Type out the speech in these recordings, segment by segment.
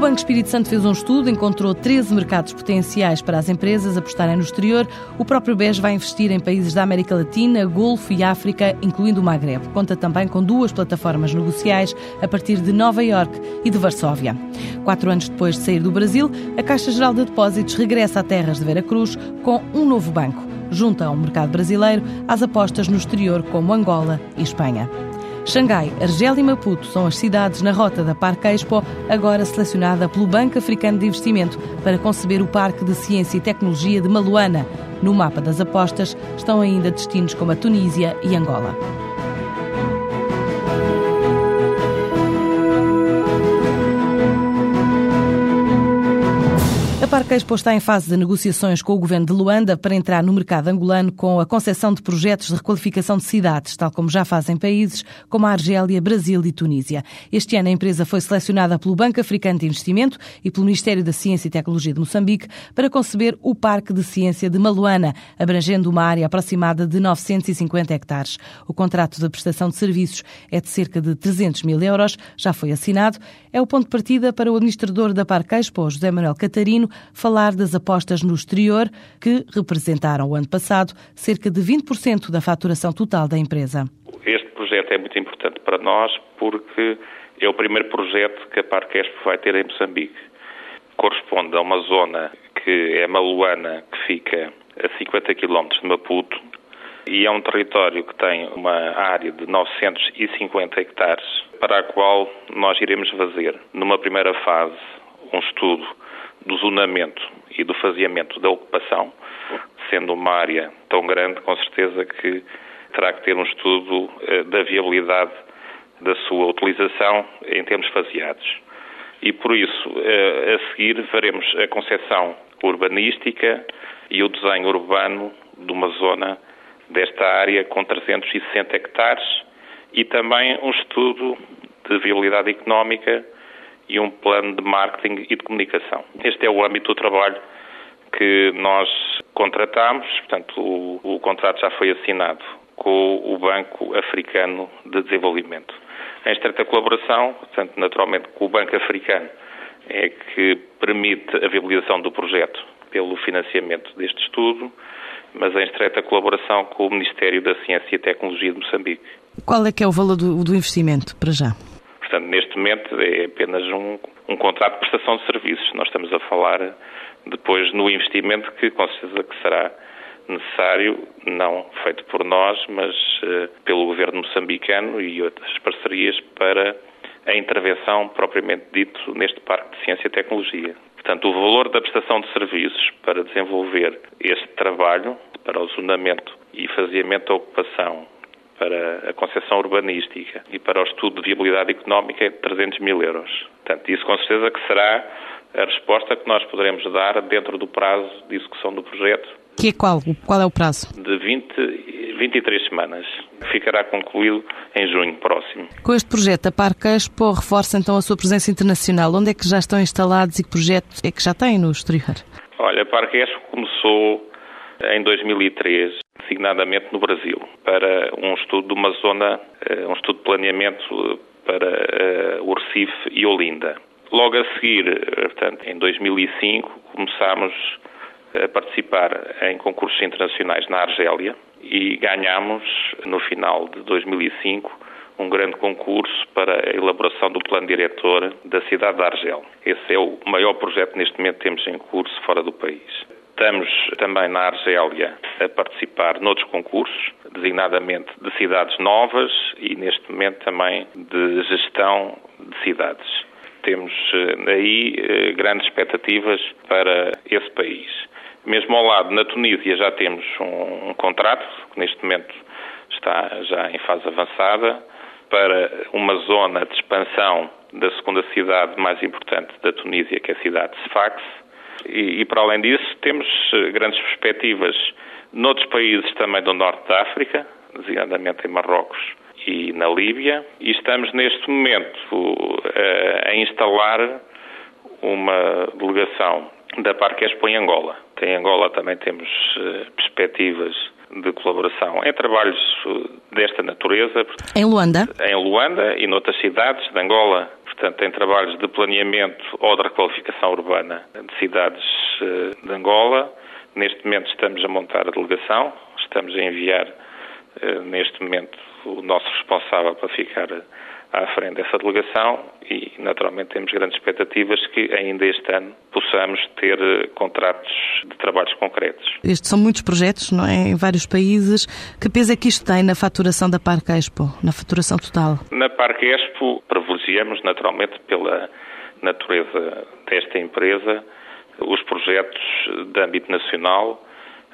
Banco Espírito Santo fez um estudo, encontrou 13 mercados potenciais para as empresas apostarem no exterior. O próprio BES vai investir em países da América Latina, Golfo e África, incluindo o Magreb. Conta também com duas plataformas negociais a partir de Nova Iorque e de Varsóvia. Quatro anos depois de sair do Brasil, a Caixa Geral de Depósitos regressa a terras de Veracruz com um novo banco. Junta ao mercado brasileiro às apostas no exterior como Angola e Espanha. Xangai, Argel e Maputo são as cidades na rota da Parque Expo, agora selecionada pelo Banco Africano de Investimento para conceber o Parque de Ciência e Tecnologia de Maluana. No mapa das apostas estão ainda destinos como a Tunísia e Angola. Expo está em fase de negociações com o governo de Luanda para entrar no mercado angolano com a concessão de projetos de requalificação de cidades, tal como já fazem países como a Argélia, Brasil e Tunísia. Este ano a empresa foi selecionada pelo Banco Africano de Investimento e pelo Ministério da Ciência e Tecnologia de Moçambique para conceber o Parque de Ciência de Maluana, abrangendo uma área aproximada de 950 hectares. O contrato de prestação de serviços é de cerca de 300 mil euros, já foi assinado. É o ponto de partida para o administrador da Parque Expo, José Manuel Catarino, falar das apostas no exterior, que representaram o ano passado cerca de 20% da faturação total da empresa. Este projeto é muito importante para nós porque é o primeiro projeto que a Parque Expo vai ter em Moçambique. Corresponde a uma zona que é Maluana, que fica a 50 km de Maputo, e é um território que tem uma área de 950 hectares, para a qual nós iremos fazer, numa primeira fase, um estudo do zonamento e do faseamento da ocupação, sendo uma área tão grande, com certeza que terá que ter um estudo eh, da viabilidade da sua utilização em termos faseados. E por isso, eh, a seguir, faremos a concepção urbanística e o desenho urbano de uma zona desta área com 360 hectares e também um estudo de viabilidade económica e um plano de marketing e de comunicação. Este é o âmbito do trabalho que nós contratamos, portanto, o, o contrato já foi assinado com o Banco Africano de Desenvolvimento. Em estreita colaboração, portanto, naturalmente, com o Banco Africano, é que permite a viabilização do projeto pelo financiamento deste estudo, mas em estreita colaboração com o Ministério da Ciência e Tecnologia de Moçambique. Qual é que é o valor do, do investimento para já? Portanto, neste momento é apenas um, um contrato de prestação de serviços. Nós estamos a falar depois no investimento que com certeza que será necessário, não feito por nós, mas uh, pelo governo moçambicano e outras parcerias para a intervenção propriamente dito neste Parque de Ciência e Tecnologia. Portanto, o valor da prestação de serviços para desenvolver este trabalho, para o zonamento e faziamento da ocupação para a concepção urbanística e para o estudo de viabilidade económica é de 300 mil euros. Portanto, isso com certeza que será a resposta que nós poderemos dar dentro do prazo de execução do projeto. Que é qual? Qual é o prazo? De 20, 23 semanas. Ficará concluído em junho próximo. Com este projeto, a Parque Expo reforça então a sua presença internacional. Onde é que já estão instalados e que projetos é que já têm no exterior? Olha, a Parque Expo começou em 2003 designadamente no Brasil, para um estudo de uma zona, eh, um estudo de planeamento para eh, o Recife e Olinda. Logo a seguir, eh, portanto, em 2005, começámos a participar em concursos internacionais na Argélia e ganhamos, no final de 2005, um grande concurso para a elaboração do plano diretor da cidade de Argel. Esse é o maior projeto neste momento que temos em curso fora do país. Estamos também na Argélia a participar noutros concursos, designadamente de cidades novas e neste momento também de gestão de cidades. Temos eh, aí eh, grandes expectativas para esse país. Mesmo ao lado, na Tunísia, já temos um, contrato, que neste momento está já em fase avançada, para uma zona de expansão da segunda cidade mais importante da Tunísia, que é a cidade de Sfax, e, e, para além disso, temos eh, grandes perspectivas noutros países também do norte da África, designadamente em Marrocos e na Líbia, e estamos neste momento uh, a instalar uma delegação da Parque Expo em Angola. Em Angola também temos uh, perspectivas de colaboração em trabalhos desta natureza. Em Luanda? Em Luanda e noutras cidades de Angola portanto, em trabalhos de planeamento ou de requalificação urbana de cidades uh, de Angola. Neste momento estamos a montar a delegação, estamos a enviar uh, neste momento o nosso responsável para ficar à frente dessa delegação e, naturalmente, temos grandes expectativas que ainda este ano possamos ter eh, contratos de trabalhos concretos. Estes são muitos projetos, não é? Em vários países. Que peso é que isto tem na faturação da Parque Expo, na faturação total? Na Parque Expo, privilegiamos, naturalmente, pela natureza desta empresa, os projetos de âmbito nacional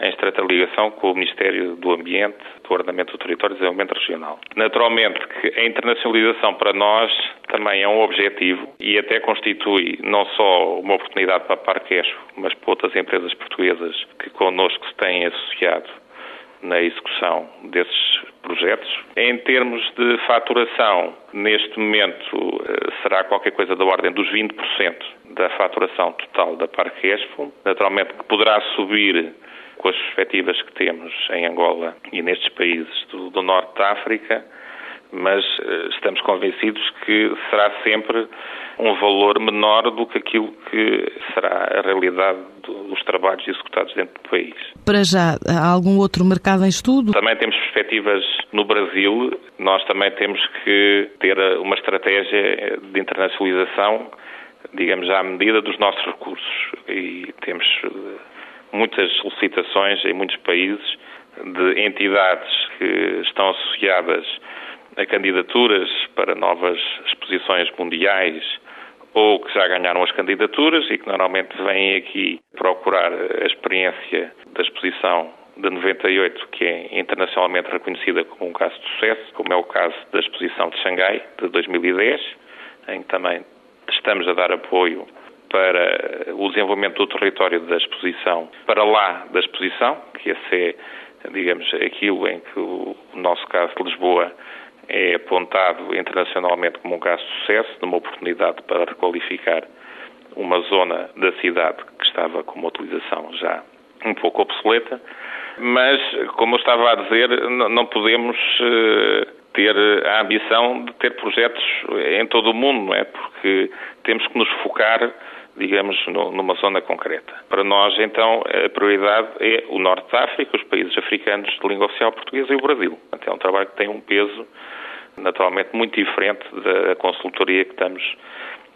em estreita ligação com o Ministério do Ambiente, do Ordenamento do Território e Desenvolvimento Regional. Naturalmente que a internacionalização para nós também é um objetivo e até constitui não só uma oportunidade para a Parquesco, mas para outras empresas portuguesas que connosco se têm associado na execução desses projetos. Em termos de faturação, neste momento eh, será qualquer coisa da ordem dos 20% da faturação total da Parque Expo. Naturalmente que poderá subir com as perspectivas que temos em Angola e nestes países do, do norte da África, mas uh, estamos convencidos que será sempre um valor menor do que aquilo que será a realidade dos trabalhos executados dentro do país. Para já, há algum outro mercado em estudo? Também temos perspectivas no Brasil. Nós também temos que ter uma estratégia de internacionalização, digamos, à medida dos nossos recursos. E temos muitas solicitações em muitos países de entidades que estão associadas a candidaturas para novas exposições mundiais ou que já ganharam as candidaturas e que normalmente vêm aqui procurar a experiência da exposição de 98, que é internacionalmente reconhecida como um caso de sucesso, como é o caso da exposição de Xangai, de 2010, em que também estamos a dar apoio para o desenvolvimento do território da exposição para lá da exposição, que esse é, digamos, aquilo em que o nosso caso de Lisboa é apontado internacionalmente como um caso de sucesso, numa oportunidade para requalificar uma zona da cidade que estava com uma utilização já um pouco obsoleta, mas, como eu estava a dizer, não podemos eh, ter a ambição de ter projetos em todo o mundo, não é? Porque temos que nos focar digamos, numa zona concreta. Para nós, então, a prioridade é o Norte da África, os países africanos de língua oficial portuguesa e o Brasil. Então, é um trabalho que tem um peso, naturalmente, muito diferente da consultoria que estamos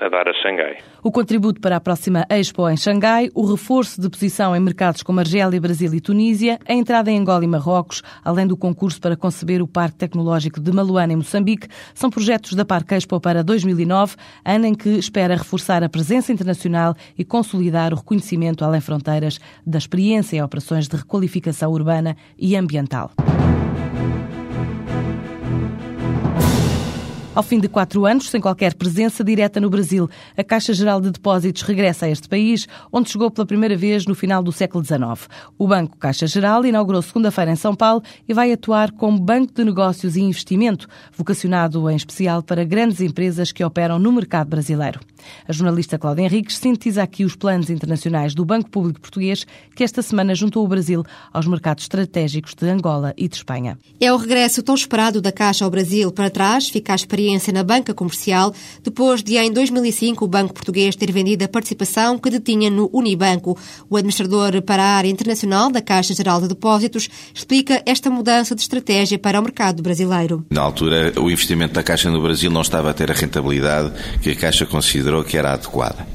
a dar a Xangai. O contributo para a próxima Expo em Xangai, o reforço de posição em mercados como Argélia, Brasil e Tunísia, a entrada em Angola e Marrocos, além do concurso para conceber o Parque Tecnológico de Maluana em Moçambique, são projetos da Parque Expo para 2009, ano em que espera reforçar a presença internacional e consolidar o reconhecimento além fronteiras da experiência em operações de requalificação urbana e ambiental. Ao fim de quatro anos, sem qualquer presença direta no Brasil, a Caixa Geral de Depósitos regressa a este país, onde chegou pela primeira vez no final do século XIX. O Banco Caixa Geral inaugurou segunda-feira em São Paulo e vai atuar como banco de negócios e investimento, vocacionado em especial para grandes empresas que operam no mercado brasileiro. A jornalista Cláudia Henriques sintetiza aqui os planos internacionais do Banco Público Português, que esta semana juntou o Brasil aos mercados estratégicos de Angola e de Espanha. É o regresso tão esperado da Caixa ao Brasil. Para trás fica a experiência experiência na banca comercial, depois de, em 2005, o Banco Português ter vendido a participação que detinha no Unibanco. O administrador para a área internacional da Caixa Geral de Depósitos explica esta mudança de estratégia para o mercado brasileiro. Na altura, o investimento da Caixa no Brasil não estava a ter a rentabilidade que a Caixa considerou que era adequada.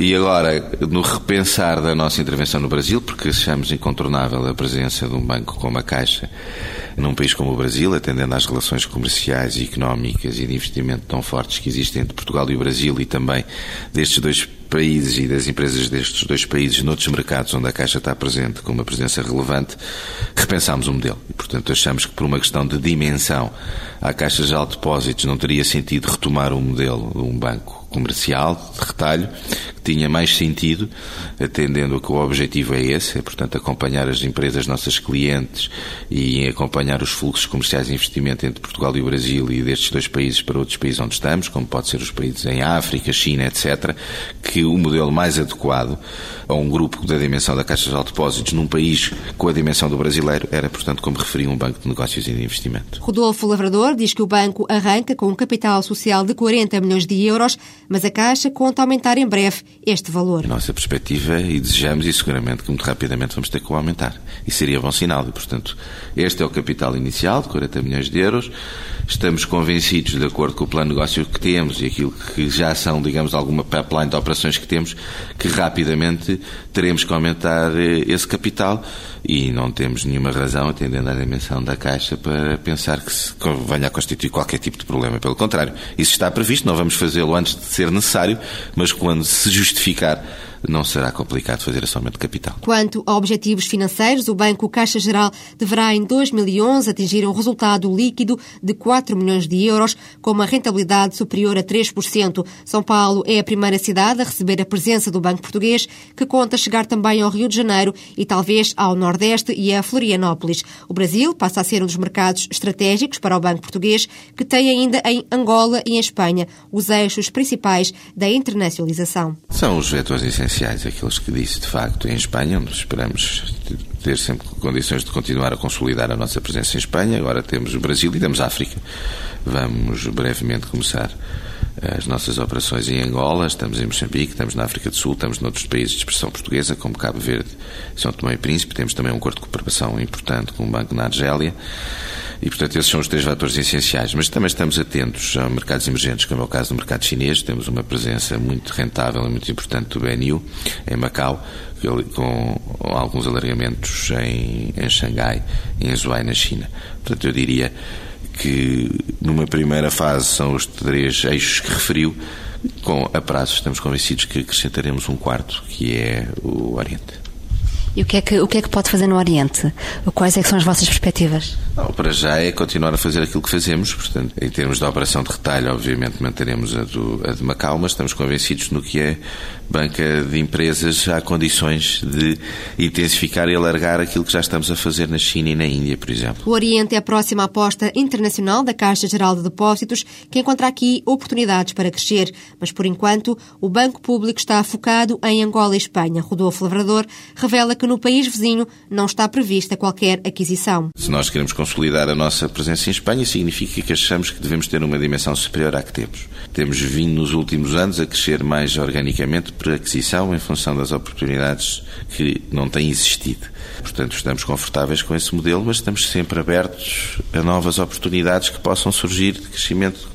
E agora, no repensar da nossa intervenção no Brasil, porque achamos incontornável a presença de um banco como a Caixa num país como o Brasil, atendendo às relações comerciais e económicas e de investimento tão fortes que existem entre Portugal e o Brasil e também destes dois países e das empresas destes dois países noutros mercados onde a Caixa está presente com uma presença relevante, repensámos o modelo. E, portanto, achamos que por uma questão de dimensão a Caixa de Depósitos não teria sentido retomar o modelo de um banco comercial, de retalho, tinha mais sentido, atendendo que o objetivo é esse, é, portanto, acompanhar as empresas nossas clientes e acompanhar os fluxos comerciais de investimento entre Portugal e o Brasil e destes dois países para outros países onde estamos, como pode ser os países em África, China, etc., que o modelo mais adequado a um grupo da dimensão da Caixa de Depósitos num país com a dimensão do brasileiro era, portanto, como referi, um banco de negócios e de investimento. Rodolfo Lavrador diz que o banco arranca com um capital social de 40 milhões de euros, mas a Caixa conta aumentar em breve este valor. A nossa perspectiva, e desejamos, e seguramente que muito rapidamente vamos ter que o aumentar. E seria bom sinal. E, portanto, este é o capital inicial de 40 milhões de euros. Estamos convencidos, de acordo com o plano de negócio que temos e aquilo que já são, digamos, alguma pipeline de operações que temos, que rapidamente teremos que aumentar eh, esse capital e não temos nenhuma razão, atendendo à dimensão da Caixa, para pensar que se venha a constituir qualquer tipo de problema. Pelo contrário, isso está previsto, não vamos fazê-lo antes de ser necessário, mas quando se justificar não será complicado fazer esse aumento de capital. Quanto a objetivos financeiros, o Banco Caixa Geral deverá em 2011 atingir um resultado líquido de 4 milhões de euros, com uma rentabilidade superior a 3%. São Paulo é a primeira cidade a receber a presença do Banco Português, que conta chegar também ao Rio de Janeiro e talvez ao Nordeste e a Florianópolis. O Brasil passa a ser um dos mercados estratégicos para o Banco Português, que tem ainda em Angola e em Espanha os eixos principais da internacionalização. São os vetores essenciais essenciais, aqueles que disse de facto em Espanha, onde esperamos ter sempre condições de continuar a consolidar a nossa presença em Espanha. Agora temos o Brasil e temos a África. Vamos brevemente começar as nossas operações em Angola, estamos em Moçambique, estamos na África do Sul, estamos noutros países de expressão portuguesa, como Cabo Verde São Tomé e Príncipe. Temos também um acordo de cooperação importante com o Banco na Argélia. E, portanto, esses são os três fatores essenciais. Mas também estamos atentos a mercados emergentes, como é o caso do mercado chinês. Temos uma presença muito rentável e muito importante do BNU em Macau, com alguns alargamentos em, em Xangai e em Zhuai, na China. Portanto, eu diria que numa primeira fase são os três eixos que referiu. Com a prazo estamos convencidos que acrescentaremos um quarto, que é o Oriente. E o que, é que, o que é que pode fazer no Oriente? Quais é são as vossas perspectivas? Não, para já é continuar a fazer aquilo que fazemos. Portanto, em termos de operação de retalho, obviamente manteremos a, do, a de Macau, mas estamos convencidos no que é banca de empresas. Há condições de intensificar e alargar aquilo que já estamos a fazer na China e na Índia, por exemplo. O Oriente é a próxima aposta internacional da Caixa Geral de Depósitos, que encontra aqui oportunidades para crescer. Mas, por enquanto, o Banco Público está focado em Angola e Espanha. Rodolfo Lavrador revela que no país vizinho não está prevista qualquer aquisição. Se nós queremos consolidar a nossa presença em Espanha, significa que achamos que devemos ter uma dimensão superior à que temos. Temos vindo nos últimos anos a crescer mais organicamente por aquisição em função das oportunidades que não têm existido. Portanto, estamos confortáveis com esse modelo, mas estamos sempre abertos a novas oportunidades que possam surgir de crescimento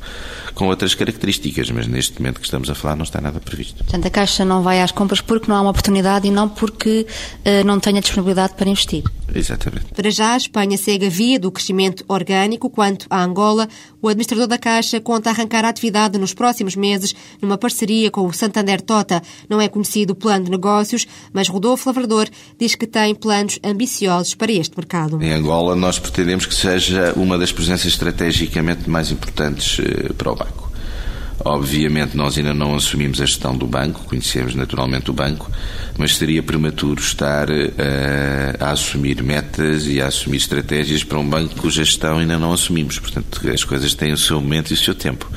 com outras características, mas neste momento que estamos a falar não está nada previsto. Portanto, a Caixa não vai às compras porque não há uma oportunidade e não porque uh, não tenha disponibilidade para investir. Exatamente. Para já, a Espanha segue a via do crescimento orgânico, quanto à Angola, o administrador da Caixa conta arrancar a atividade nos próximos meses numa parceria com o Santander Tota. Não é conhecido o plano de negócios, mas Rodolfo Lavrador diz que tem planos ambiciosos para este mercado. Em Angola, nós pretendemos que seja uma das presenças estrategicamente mais importantes eh, para o banco. Obviamente, nós ainda não assumimos a gestão do banco, conhecemos naturalmente o banco, mas seria prematuro estar a, eh, a assumir metas e a assumir estratégias para um banco cuja gestão ainda não assumimos. Portanto, as coisas têm o seu momento e o seu tempo.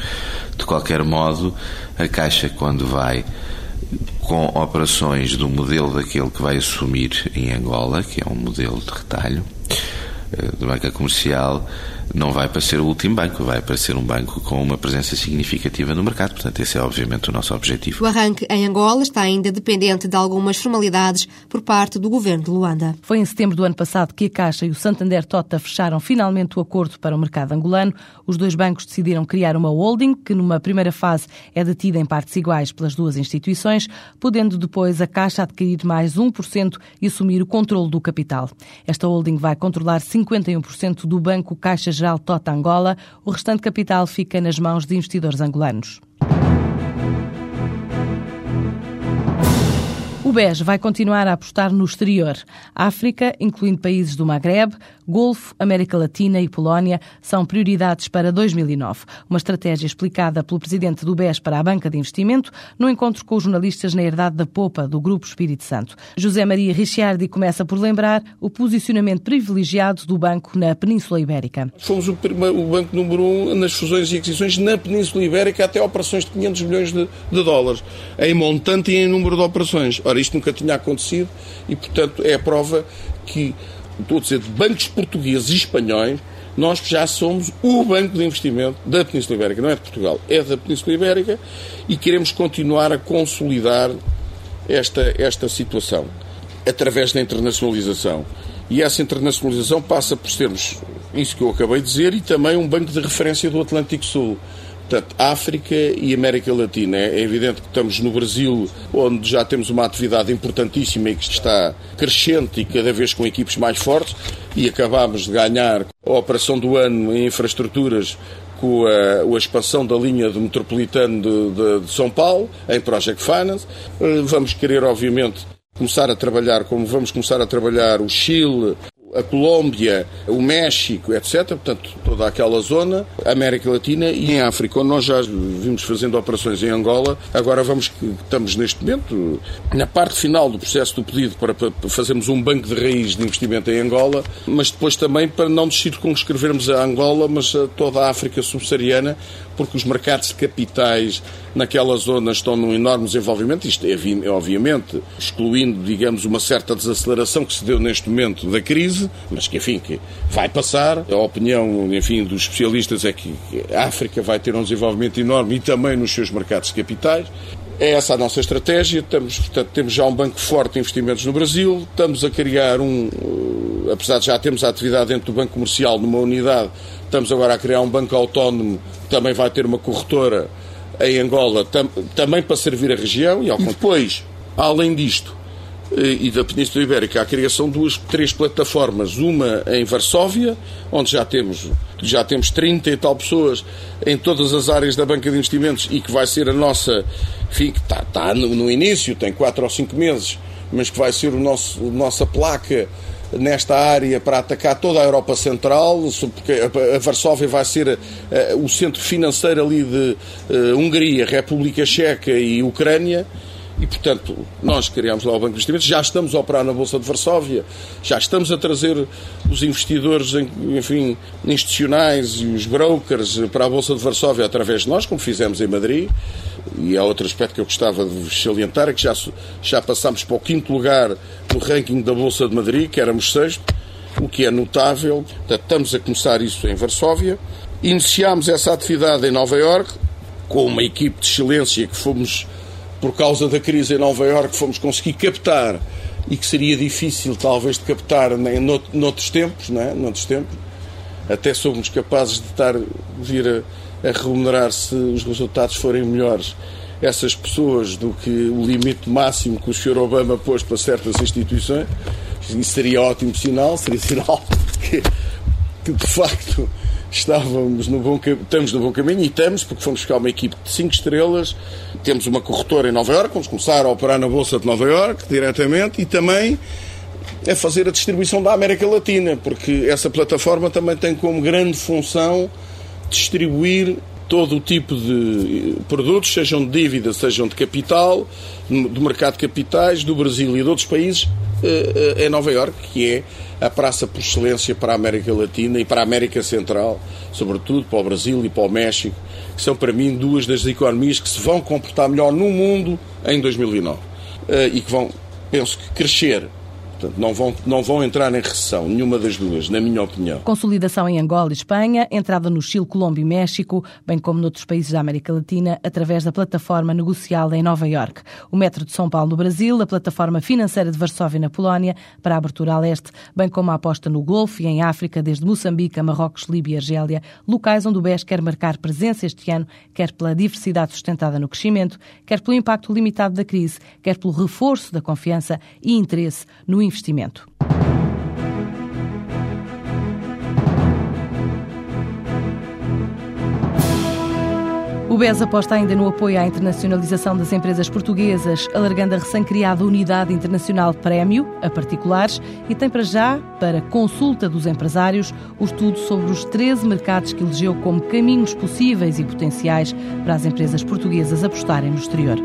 De qualquer modo, a Caixa, quando vai com operações do modelo daquele que vai assumir em Angola, que é um modelo de retalho, eh, de banca comercial, não vai para ser o último banco, vai para ser um banco com uma presença significativa no mercado. Portanto, esse é obviamente o nosso objetivo. O arranque em Angola está ainda dependente de algumas formalidades por parte do governo de Luanda. Foi em setembro do ano passado que a Caixa e o Santander Tota fecharam finalmente o acordo para o mercado angolano. Os dois bancos decidiram criar uma holding que, numa primeira fase, é detida em partes iguais pelas duas instituições, podendo depois a Caixa adquirir mais 1% e assumir o controle do capital. Esta holding vai controlar 51% do banco Caixa Geral Tota Angola, o restante capital fica nas mãos de investidores angolanos. BES vai continuar a apostar no exterior. África, incluindo países do Magreb, Golfo, América Latina e Polónia, são prioridades para 2009. Uma estratégia explicada pelo presidente do BES para a Banca de Investimento no encontro com os jornalistas na herdade da Popa do Grupo Espírito Santo. José Maria Ricciardi começa por lembrar o posicionamento privilegiado do banco na Península Ibérica. Fomos o, primeiro, o banco número um nas fusões e aquisições na Península Ibérica até operações de 500 milhões de, de dólares, em montante e em número de operações. Ora, isto nunca tinha acontecido e, portanto, é a prova que, estou a dizer, de bancos portugueses e espanhóis, nós já somos o banco de investimento da Península Ibérica, não é de Portugal, é da Península Ibérica e queremos continuar a consolidar esta, esta situação através da internacionalização. E essa internacionalização passa por sermos isso que eu acabei de dizer e também um banco de referência do Atlântico Sul. Portanto, África e América Latina. É evidente que estamos no Brasil, onde já temos uma atividade importantíssima e que está crescente e cada vez com equipes mais fortes, e acabámos de ganhar a operação do ano em infraestruturas com a, a, expansão da linha do metropolitano de, de, de São Paulo, em Project Finance. Eh, vamos querer, obviamente, começar a trabalhar, como vamos começar a trabalhar o Chile, a Colômbia, o México, etc. Portanto, toda aquela zona, América Latina e em África, onde nós já vimos fazendo operações em Angola. Agora vamos, estamos neste momento na parte final do processo do pedido para, fazermos um banco de raiz de investimento em Angola, mas depois também para não nos circunscrevermos a Angola, mas a toda a África subsaariana, porque os mercados de capitais naquela zona estão num enorme desenvolvimento, isto é obviamente excluindo, digamos, uma certa desaceleração que se deu neste momento da crise, mas que, enfim, que vai passar. A opinião, enfim, dos especialistas é que a África vai ter um desenvolvimento enorme e também nos seus mercados de capitais. É essa a nossa estratégia. Estamos, portanto, temos já um banco forte de investimentos no Brasil. Estamos a criar um, uh, apesar de já termos a atividade dentro do banco comercial numa unidade, estamos agora a criar um banco autónomo que também vai ter uma corretora em Angola, tam, também para servir a região. E, ao... depois, além disto, eh, e da Península Ibérica, a criação de duas, três plataformas, uma em Varsóvia, onde já temos, já temos 30 e tal pessoas em todas as áreas da banca de investimentos e que vai ser a nossa, enfim, está, está no, no, início, tem 4 ou 5 meses, mas que vai ser o nosso, a nossa placa nesta área para atacar toda a Europa Central, porque a Varsóvia vai ser uh, o centro financeiro ali de uh, Hungria, República Checa e Ucrânia. E, portanto, nós criamos lá o Banco de Investimentos, já estamos a operar na Bolsa de Varsóvia, já estamos a trazer os investidores, enfim, institucionais e os brokers para a Bolsa de Varsóvia através de nós, como fizemos em Madrid. E há outro aspecto que eu gostava de salientar, é que já, já passámos para o quinto lugar no ranking da Bolsa de Madrid, que éramos sexto, o que é notável. Portanto, estamos a começar isso em Varsóvia. Iniciámos essa atividade em Nova Iorque, com uma equipe de excelência que fomos, por causa da crise em Nova Iorque, fomos conseguir captar e que seria difícil talvez de captar em noutros tempos, não é? noutros tempos. Até somos capazes de estar, vir a a remunerar se os resultados forem melhores essas pessoas do que o limite máximo que o Sr. Obama pôs para certas instituições. Isso seria ótimo sinal, seria sinal que, que de facto estávamos no bom, estamos no bom caminho e estamos, porque fomos buscar uma equipe de 5 estrelas, temos uma corretora em Nova Iorque, vamos começar a operar na Bolsa de Nova Iorque diretamente e também é fazer a distribuição da América Latina, porque essa plataforma também tem como grande função distribuir todo o tipo de produtos, sejam de dívida, sejam de capital, do mercado de capitais, do Brasil e de outros países, em Nova Iorque, que é a praça por excelência para a América Latina e para a América Central, sobretudo para o Brasil e para o México, que são para mim duas das economias que se vão comportar melhor no mundo em 2009 eh, e que vão, penso que, crescer Portanto, não vão, não vão entrar em recessão, nenhuma das duas, na minha opinião. Consolidação em Angola e Espanha, entrada no Chile, Colômbia e México, bem como noutros países da América Latina, através da plataforma negocial em Nova Iorque. O Metro de São Paulo no Brasil, a plataforma financeira de Varsóvia na Polónia, para a abertura a leste, bem como a aposta no Golfo e em África, desde Moçambique a Marrocos, Líbia e Argélia, locais onde o BES quer marcar presença este ano, quer pela diversidade sustentada no crescimento, quer pelo impacto limitado da crise, quer pelo reforço da confiança e interesse no investimento. O BES aposta ainda no apoio à internacionalização das empresas portuguesas, alargando a recém-criada Unidade Internacional Prémio a particulares e tem para já, para consulta dos empresários, o estudo sobre os 13 mercados que elegeu como caminhos possíveis e potenciais para as empresas portuguesas apostarem no exterior.